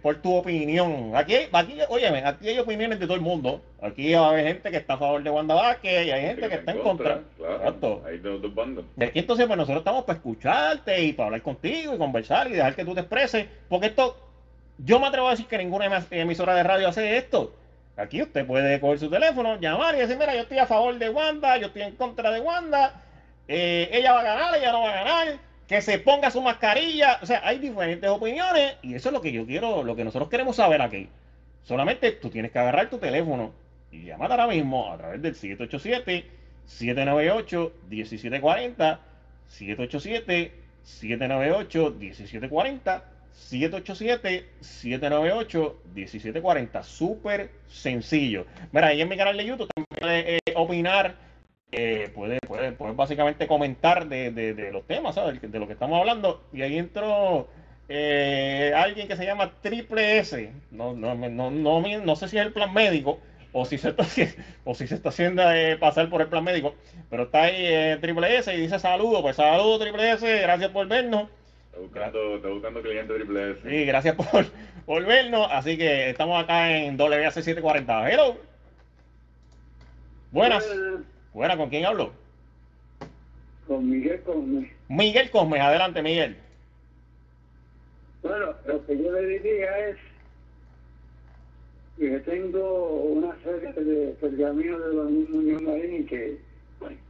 por tu opinión. Aquí, aquí, óyeme, aquí hay opiniones de todo el mundo. Aquí va a haber gente que está a favor de Wanda Vázquez y hay gente que está en contra. Claro. Hay dos, dos bandos. Y aquí entonces pues nosotros estamos para escucharte y para hablar contigo y conversar y dejar que tú te expreses, porque esto, yo me atrevo a decir que ninguna emis- emisora de radio hace esto. Aquí usted puede coger su teléfono, llamar y decir, mira, yo estoy a favor de Wanda, yo estoy en contra de Wanda, eh, ella va a ganar, ella no va a ganar, que se ponga su mascarilla, o sea, hay diferentes opiniones y eso es lo que yo quiero, lo que nosotros queremos saber aquí. Solamente tú tienes que agarrar tu teléfono y llamar ahora mismo a través del 787-798-1740, 787-798-1740, 787-798-1740. Súper sencillo. Mira, ahí en mi canal de YouTube también puedes eh, opinar, eh, puedes puede, puede básicamente comentar de, de- de los temas, ¿sabes? De lo que estamos hablando. Y ahí entró eh, alguien que se llama Triple S. No, no, no, no, no, no sé si es el plan médico o si se está, o si se está haciendo eh, pasar por el plan médico. Pero está ahí eh, Triple S y dice saludo. Pues saludo Triple S, gracias por vernos. Está buscando, está buscando cliente triple S. Sí, gracias por, por vernos. Así que estamos acá en WAC 740. Hello. Buenas. Buenas, ¿con quién hablo? Con Miguel con Miguel Cosmes, adelante Miguel. Bueno, lo que yo le diría es que tengo una serie de pergaminos de los mismos Muñoz Marín que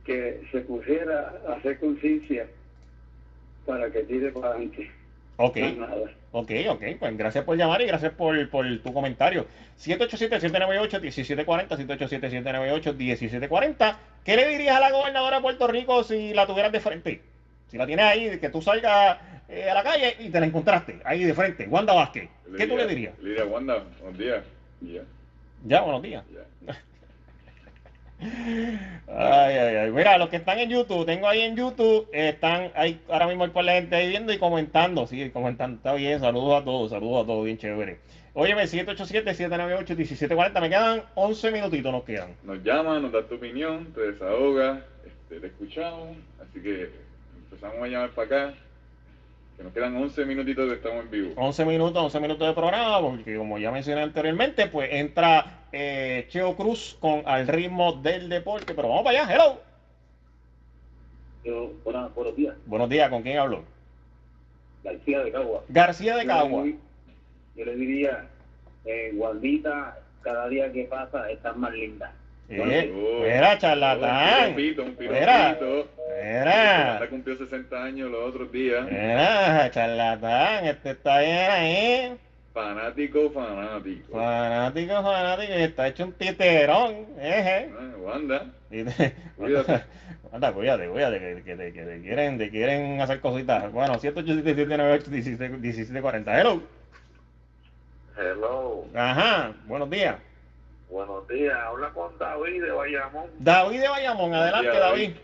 que se pusiera a hacer conciencia para que tire para adelante. Ok, ok, ok. Pues gracias por llamar y gracias por, por tu comentario. 787-798-1740, 787-798-1740. ¿Qué le dirías a la gobernadora de Puerto Rico si la tuvieras de frente? Si la tienes ahí, que tú salgas eh, a la calle y te la encontraste ahí de frente, Wanda Vázquez. ¿Qué tú le dirías? Le diría, Wanda, buenos días. Y Ya, Ya, buenos días. ya. Ay, ay, ay. Mira, los que están en YouTube, tengo ahí en YouTube, están ahí ahora mismo hay por la gente ahí viendo y comentando. Sí, comentando. Está bien, saludos a todos, saludos a todos, bien chévere. Óyeme, 787-798-1740, me quedan 11 minutitos, nos quedan. Nos llama, nos da tu opinión, te desahogas, este, te escuchamos. Así que empezamos a llamar para acá. Que nos quedan 11 minutitos de estamos en vivo. 11 minutos, 11 minutos de programa, porque como ya mencioné anteriormente, pues entra eh, Cheo Cruz con al ritmo del deporte. Pero vamos para allá, hello. Yo, buenos días, Buenos días, ¿con quién hablo? García de Cagua. García de Cagua. Yo le diría, eh, Gualdita, cada día que pasa estás más linda. Oh, charlatán. Un piropito. Mira. Esta cumplió 60 años los otros días. Mira, charlatán, este está bien ahí. Fanático, fanático. Fanático, fanático, y está hecho un titerón. Eh, Ah, Wanda, eh. Cuídate. Anda, cuídate, cuídate, que, que, que, que te quieren, te quieren hacer cositas. Bueno, 187-798-1740. Hello. Hello, Ajá, buenos días. Buenos días. Habla con David de Bayamón. David de Bayamón, adelante, días, David. David.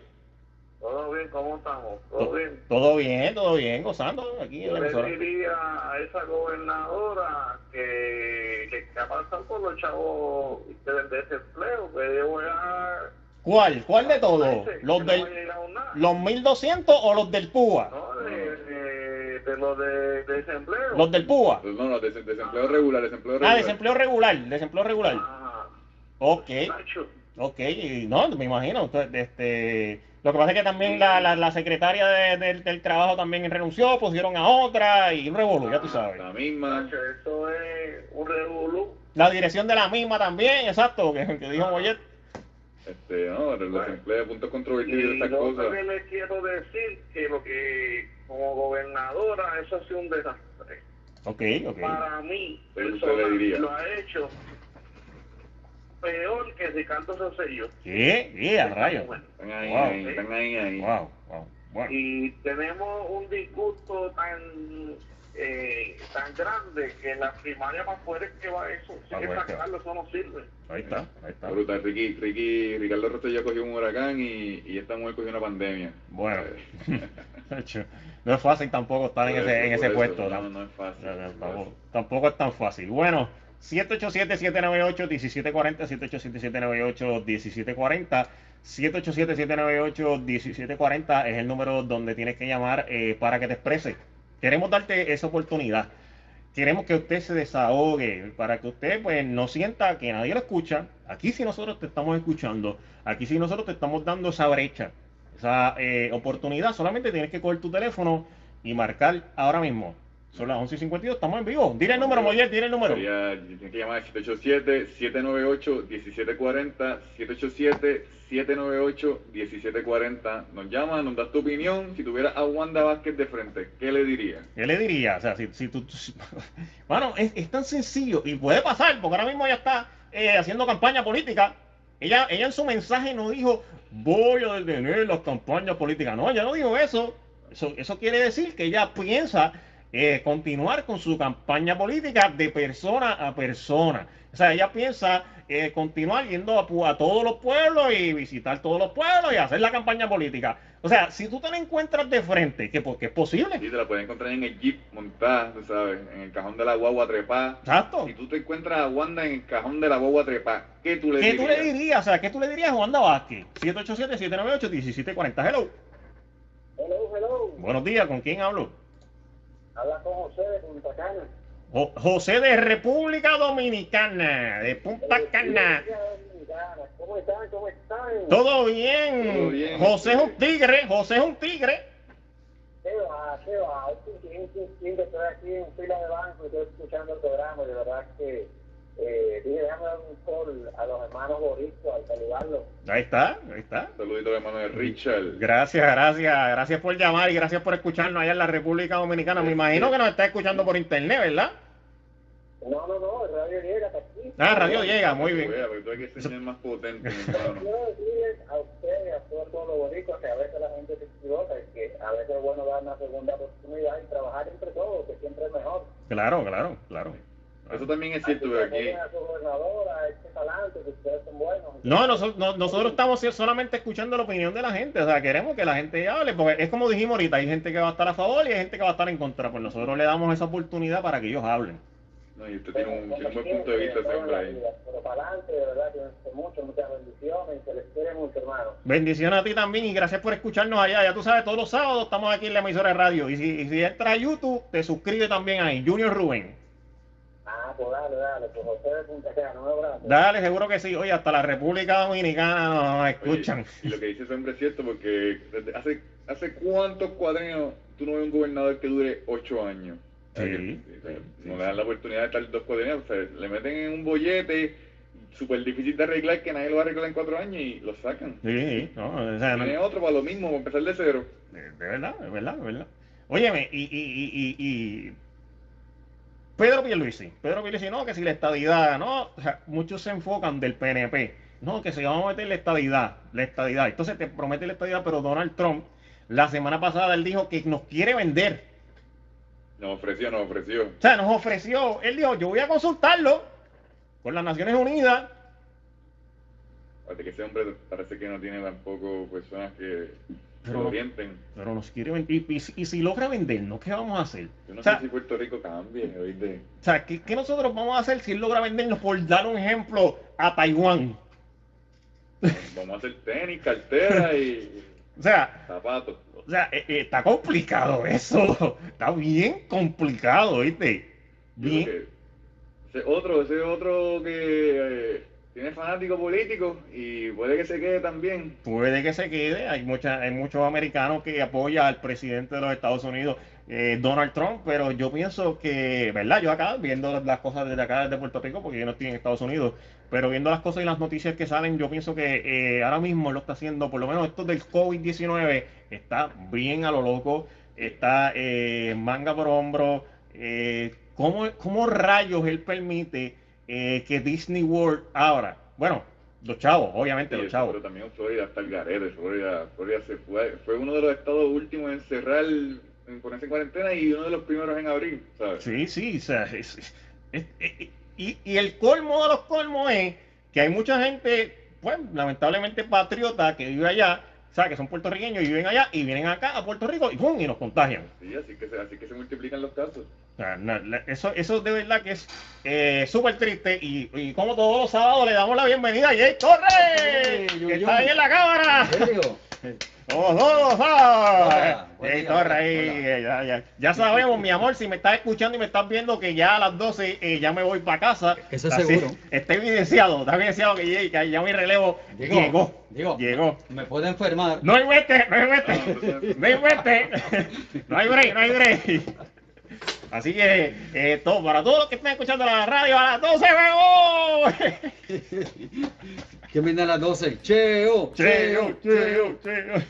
¿Todo bien? ¿Cómo estamos? To- ¿Todo bien? Todo bien, todo bien, gozando aquí en Yo la le emisora. diría a esa gobernadora que, que, que ha pasado con los chavos del desempleo, que yo voy a... ¿Cuál? ¿Cuál de todos? ¿Los no del nada. los 1200 o los del PUA? No, de, de, de lo de, de desempleo. Los del PUA. No, no, des- desempleo regular, desempleo regular. Ah, desempleo regular, desempleo regular. Ok, ok, y no, me imagino. entonces, Este, lo que pasa es que también la, la, la secretaria de- del- del trabajo también renunció, pusieron a otra y un revolú, ya tú sabes. La misma. Eso es un revolú. La dirección de la misma también, exacto, que, que dijo Boyet. Este, no, el desempleo, puntos controvertidos, Y estas lo cosas. que le quiero decir que lo que como gobernadora eso ha sido un desastre. Ok, ok. Para mí, ¿Qué usted personal, le diría? lo ha hecho peor que Ricardo Rosselló. ¿Qué? ¿Qué? A rayos. Están ahí, Wow. ahí, están ahí, ahí. Wow, wow. Bueno, Y tenemos un disgusto tan eh, tan grande que la primaria más fuerte que va eso. Si que sacarlo, eso no sirve. ahí está, ahí está. Brutal, Ricky, Ricky, Ricardo Rosselló cogió un huracán y, y esta mujer cogió una pandemia. Bueno, Eh, Hecho, no es fácil tampoco estar en ese, en ese eso. puesto. No, ¿no? es fácil. No, no, tampoco, fácil. tampoco es tan fácil. Bueno, 787-798-1740, 787-798-1740, 787-798-1740 es el número donde tienes que llamar eh, para que te expreses. Queremos darte esa oportunidad. Queremos que usted se desahogue, para que usted pues no sienta que nadie lo escucha. Aquí sí nosotros te estamos escuchando, aquí sí nosotros te estamos dando esa brecha, esa eh, oportunidad. Solamente tienes que coger tu teléfono y marcar ahora mismo. Son las 11 y 52, estamos en vivo. Dile el número, Moyer, dile el número. Sería, tiene que llamar al 787-798-1740, 787-798-1740. Nos llama, nos das tu opinión. Si tuviera a Wanda Vázquez de frente, ¿qué le diría? ¿Qué le diría? O sea, si, si tú... si- bueno, es, es tan sencillo y puede pasar, porque ahora mismo ella está eh, haciendo campaña política. Ella, ella en su mensaje no dijo, voy a detener las campañas políticas. No, ella no dijo eso. Eso, eso quiere decir que ella piensa eh, continuar con su campaña política de persona a persona. O sea, ella piensa eh, continuar yendo a, todos los pueblos y visitar todos los pueblos y hacer la campaña política. O sea, si tú te la encuentras de frente, que porque es posible. Sí, te la puedes encontrar en el jeep montada, tú sabes, en el cajón de la guagua trepada. Exacto. Si tú te encuentras a Wanda en el cajón de la guagua trepada, ¿qué tú le ¿Qué dirías? tú le dirías? O sea, ¿qué tú le dirías a Wanda Vázquez? 787-798-1740. Hello. Hello, hello. Buenos días, ¿con quién hablo? Habla con José de Punta Cana. Jo- José de República Dominicana, de Punta Cana. ¿Cómo están? ¿Cómo están? Todo bien. Todo bien. José es un tigre, José es un tigre. ¿Qué va? ¿Qué va? Es un- Estoy aquí en fila de banco y estoy escuchando el programa de verdad que eh, dije, déjame dar un call a los hermanos Borisco al saludarlos. Ahí está, ahí está. Saludito de mano de Richard. Gracias, gracias, gracias por llamar y gracias por escucharnos allá en la República Dominicana. Me imagino que nos está escuchando por internet, ¿verdad? No, no, no, el radio llega hasta aquí. Ah, radio llega, muy bien. Vea, porque tú hay que ser más potente, hermano. Quiero decirles a ustedes y a todo el pueblo boricua que a veces la gente se equivoca y que a veces es bueno dar una segunda oportunidad y trabajar entre todos, que siempre es mejor. Claro, claro, claro. Eso también es cierto, pero aquí... Que. No, noso- no- nosotros estamos solamente escuchando la opinión de la gente, o sea, queremos que la gente hable, porque es como dijimos ahorita, hay gente que va a estar a favor y hay gente que va a estar en contra, pues nosotros le damos esa oportunidad para que ellos hablen. No, y usted tiene un, tiene un buen punto de vista hombre ahí. Pero para adelante, de verdad, que mucho, muchas bendiciones se les quiere mucho, hermano. Bendiciones a ti también y gracias por escucharnos allá. Ya tú sabes, todos los sábados estamos aquí en la emisora de radio. Y si, y si entras a YouTube, te suscribes también ahí, Junior Rubén. Ah, pues dale, dale, pues José de Punta Cana, no me abrazo. Dale, seguro que sí. Oye, hasta la República Dominicana nos, Oye, escuchan. y lo que dice ese hombre es cierto, porque desde hace, hace cuántos cuadrenos tú no ves un gobernador que dure ocho años. Sí, sea, sí, no sí. le dan la oportunidad de estar dos cuadrenos, o sea, le meten en un bollete súper difícil de arreglar que nadie lo va a arreglar en cuatro años y lo sacan. Sí, no, o sea, no- Tiene otro para lo mismo, para empezar de cero. de de verdad, de verdad, de verdad. Óyeme, y, y, y, y, y Pedro Pierluisi, Pedro Pierluisi, no, que si la estadidad, no, o sea, muchos se enfocan del PNP, no, que se vamos a meter la estadidad, la estadidad. Entonces te promete la estadidad, pero Donald Trump, la semana pasada él dijo que nos quiere vender. Nos ofreció, nos ofreció. O sea, nos ofreció, él dijo, yo voy a consultarlo con las Naciones Unidas. Aparte que ese hombre parece que no tiene tampoco personas que, que Pero- lo. Pero nos quiere vender. Y, y si- y si logra vendernos, ¿qué vamos a hacer? Yo no O sea, sé si Puerto Rico cambie, ¿oíste? O sea, ¿qué, qué nosotros vamos a hacer si él logra vendernos, por dar un ejemplo, a Taiwán? Vamos a hacer tenis, cartera y O sea, zapatos. o sea eh, eh, está complicado eso. Está bien complicado, ¿viste? Bien. ese otro, ese otro que eh, tiene fanático político y puede que se quede también. Puede que se quede. Hay, mucha, hay muchos americanos que apoyan al presidente de los Estados Unidos, eh, Donald Trump, pero yo pienso que, ¿verdad? Yo acá, viendo las- cosas desde acá, desde Puerto Rico, porque yo no estoy en Estados Unidos, pero viendo las cosas y las noticias que salen, yo pienso que eh, ahora mismo lo está haciendo, por lo menos esto del COVID-19, está bien a lo loco, está eh, manga por hombro. Eh, ¿cómo, ¿Cómo rayos él permite eh, que Disney World ahora? Bueno, los chavos, obviamente Sí, los chavos. Pero también Florida está el garete. Florida, Florida se fue, fue uno de los estados últimos en cerrar, en ponerse en cuarentena y uno de los primeros en abrir, ¿sabes? Sí, sí, o sea, es- es- es- es- y, y el colmo de los colmos es que hay mucha gente, pues, lamentablemente patriota que vive allá, o sea, que son puertorriqueños y viven allá y vienen acá a Puerto Rico y ¡pum! y nos contagian. Sí, así que se, así que se multiplican los casos. O sea, eso, eso de verdad que es eh, súper triste y, y como todos los sábados le damos la bienvenida a Jay Torres, que está ahí en la cámara. serio? Buen Jay día, Torres hola, ahí, eh, ya, ya, ya sabemos, mi amor, si me estás escuchando y me estás viendo que ya a las 12 eh, ya me voy para casa. Eso es Así, seguro. Está evidenciado, está evidenciado que, ya- que ya mi relevo Digo, llegó. digo. Llegó. Me puede enfermar. No hay vete, no hay vete, no hay vete, no hay break, no hay break. Así que, eh, todo, para todos los que están escuchando la radio a las 12, ¡vamos! ¿Quién viene a las 12? Cheo, Cheo, cheo, cheo.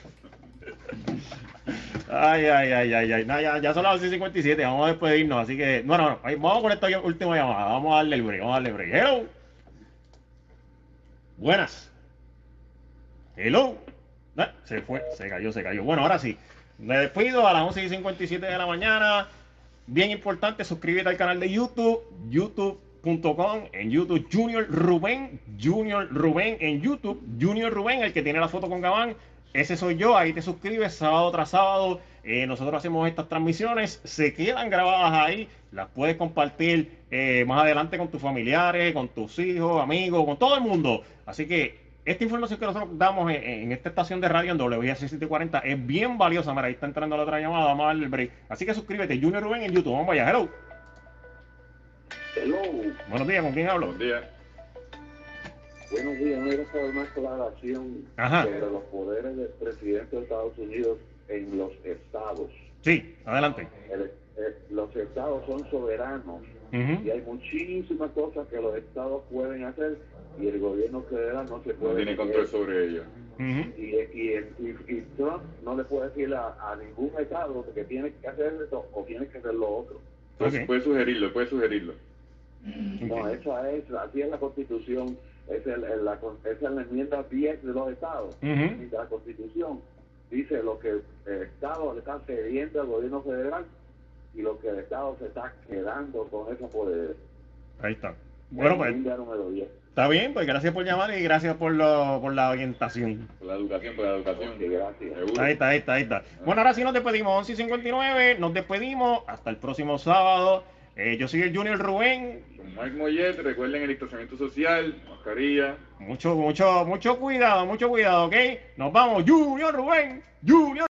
Ay, ay, ay, ay, ay. No, ya, ya son las 11.57, vamos a despedirnos, así que, no, no, no, vamos con esta última llamada, vamos a darle el break, vamos a darle el break. Hello. Buenas. Hello. Se fue, se cayó, se cayó. Bueno, ahora sí, me despido a las 11.57 de la mañana. Bien importante, suscríbete al canal de YouTube, en YouTube, Junior Rubén, Junior Rubén en YouTube, Junior Rubén, el que tiene la foto con Gabán, ese soy yo, ahí te suscribes sábado tras sábado, eh, nosotros hacemos estas transmisiones, se quedan grabadas ahí, las puedes compartir eh, más adelante con tus familiares, con tus hijos, amigos, con todo el mundo, así que esta información que nosotros damos en, esta estación de radio en WIAC 740 es bien valiosa. Mira, ahí está entrando la otra llamada, vamos a darle el break. Así que suscríbete, Junior Rubén en YouTube. Vamos allá, hello. Hello. Buenos días, ¿con quién hablo? Buenos días. Buenos días, no quiero saber más aclaración Ajá. sobre los poderes del presidente de Estados Unidos en los estados. Sí, adelante. El- eh, los estados son soberanos. Y hay muchísimas cosas que los estados pueden hacer y el gobierno federal no se No puede. tiene control sobre ello. Ujú. Y, y, y- y Trump no le puede decir a, a ningún estado que tiene que hacer esto o tiene que hacer lo otro. Puede sugerirlo, puede sugerirlo. No, esa es, así es la constitución, es, el, el- la, es la enmienda 10 de los estados. Ujú. Y la constitución dice lo que el estado le está cediendo al gobierno federal y lo que el estado se está quedando con esos poderes. Ahí está. Bueno, pues Enmienda número 10. está bien, pues gracias por llamar y gracias por, lo, por la orientación. Por la educación, por la educación. Ok, gracias. Seguro. Ahí está, ahí está, ahí está. Bueno, ahora sí nos despedimos, 11 y 59, nos despedimos hasta el próximo sábado. Eh, yo soy el Junior Rubén. Con Mike Mollet, recuerden el distanciamiento social, mascarilla. Mucho, mucho, mucho cuidado, mucho cuidado, ¿ok? Nos vamos, Junior Rubén, Junior.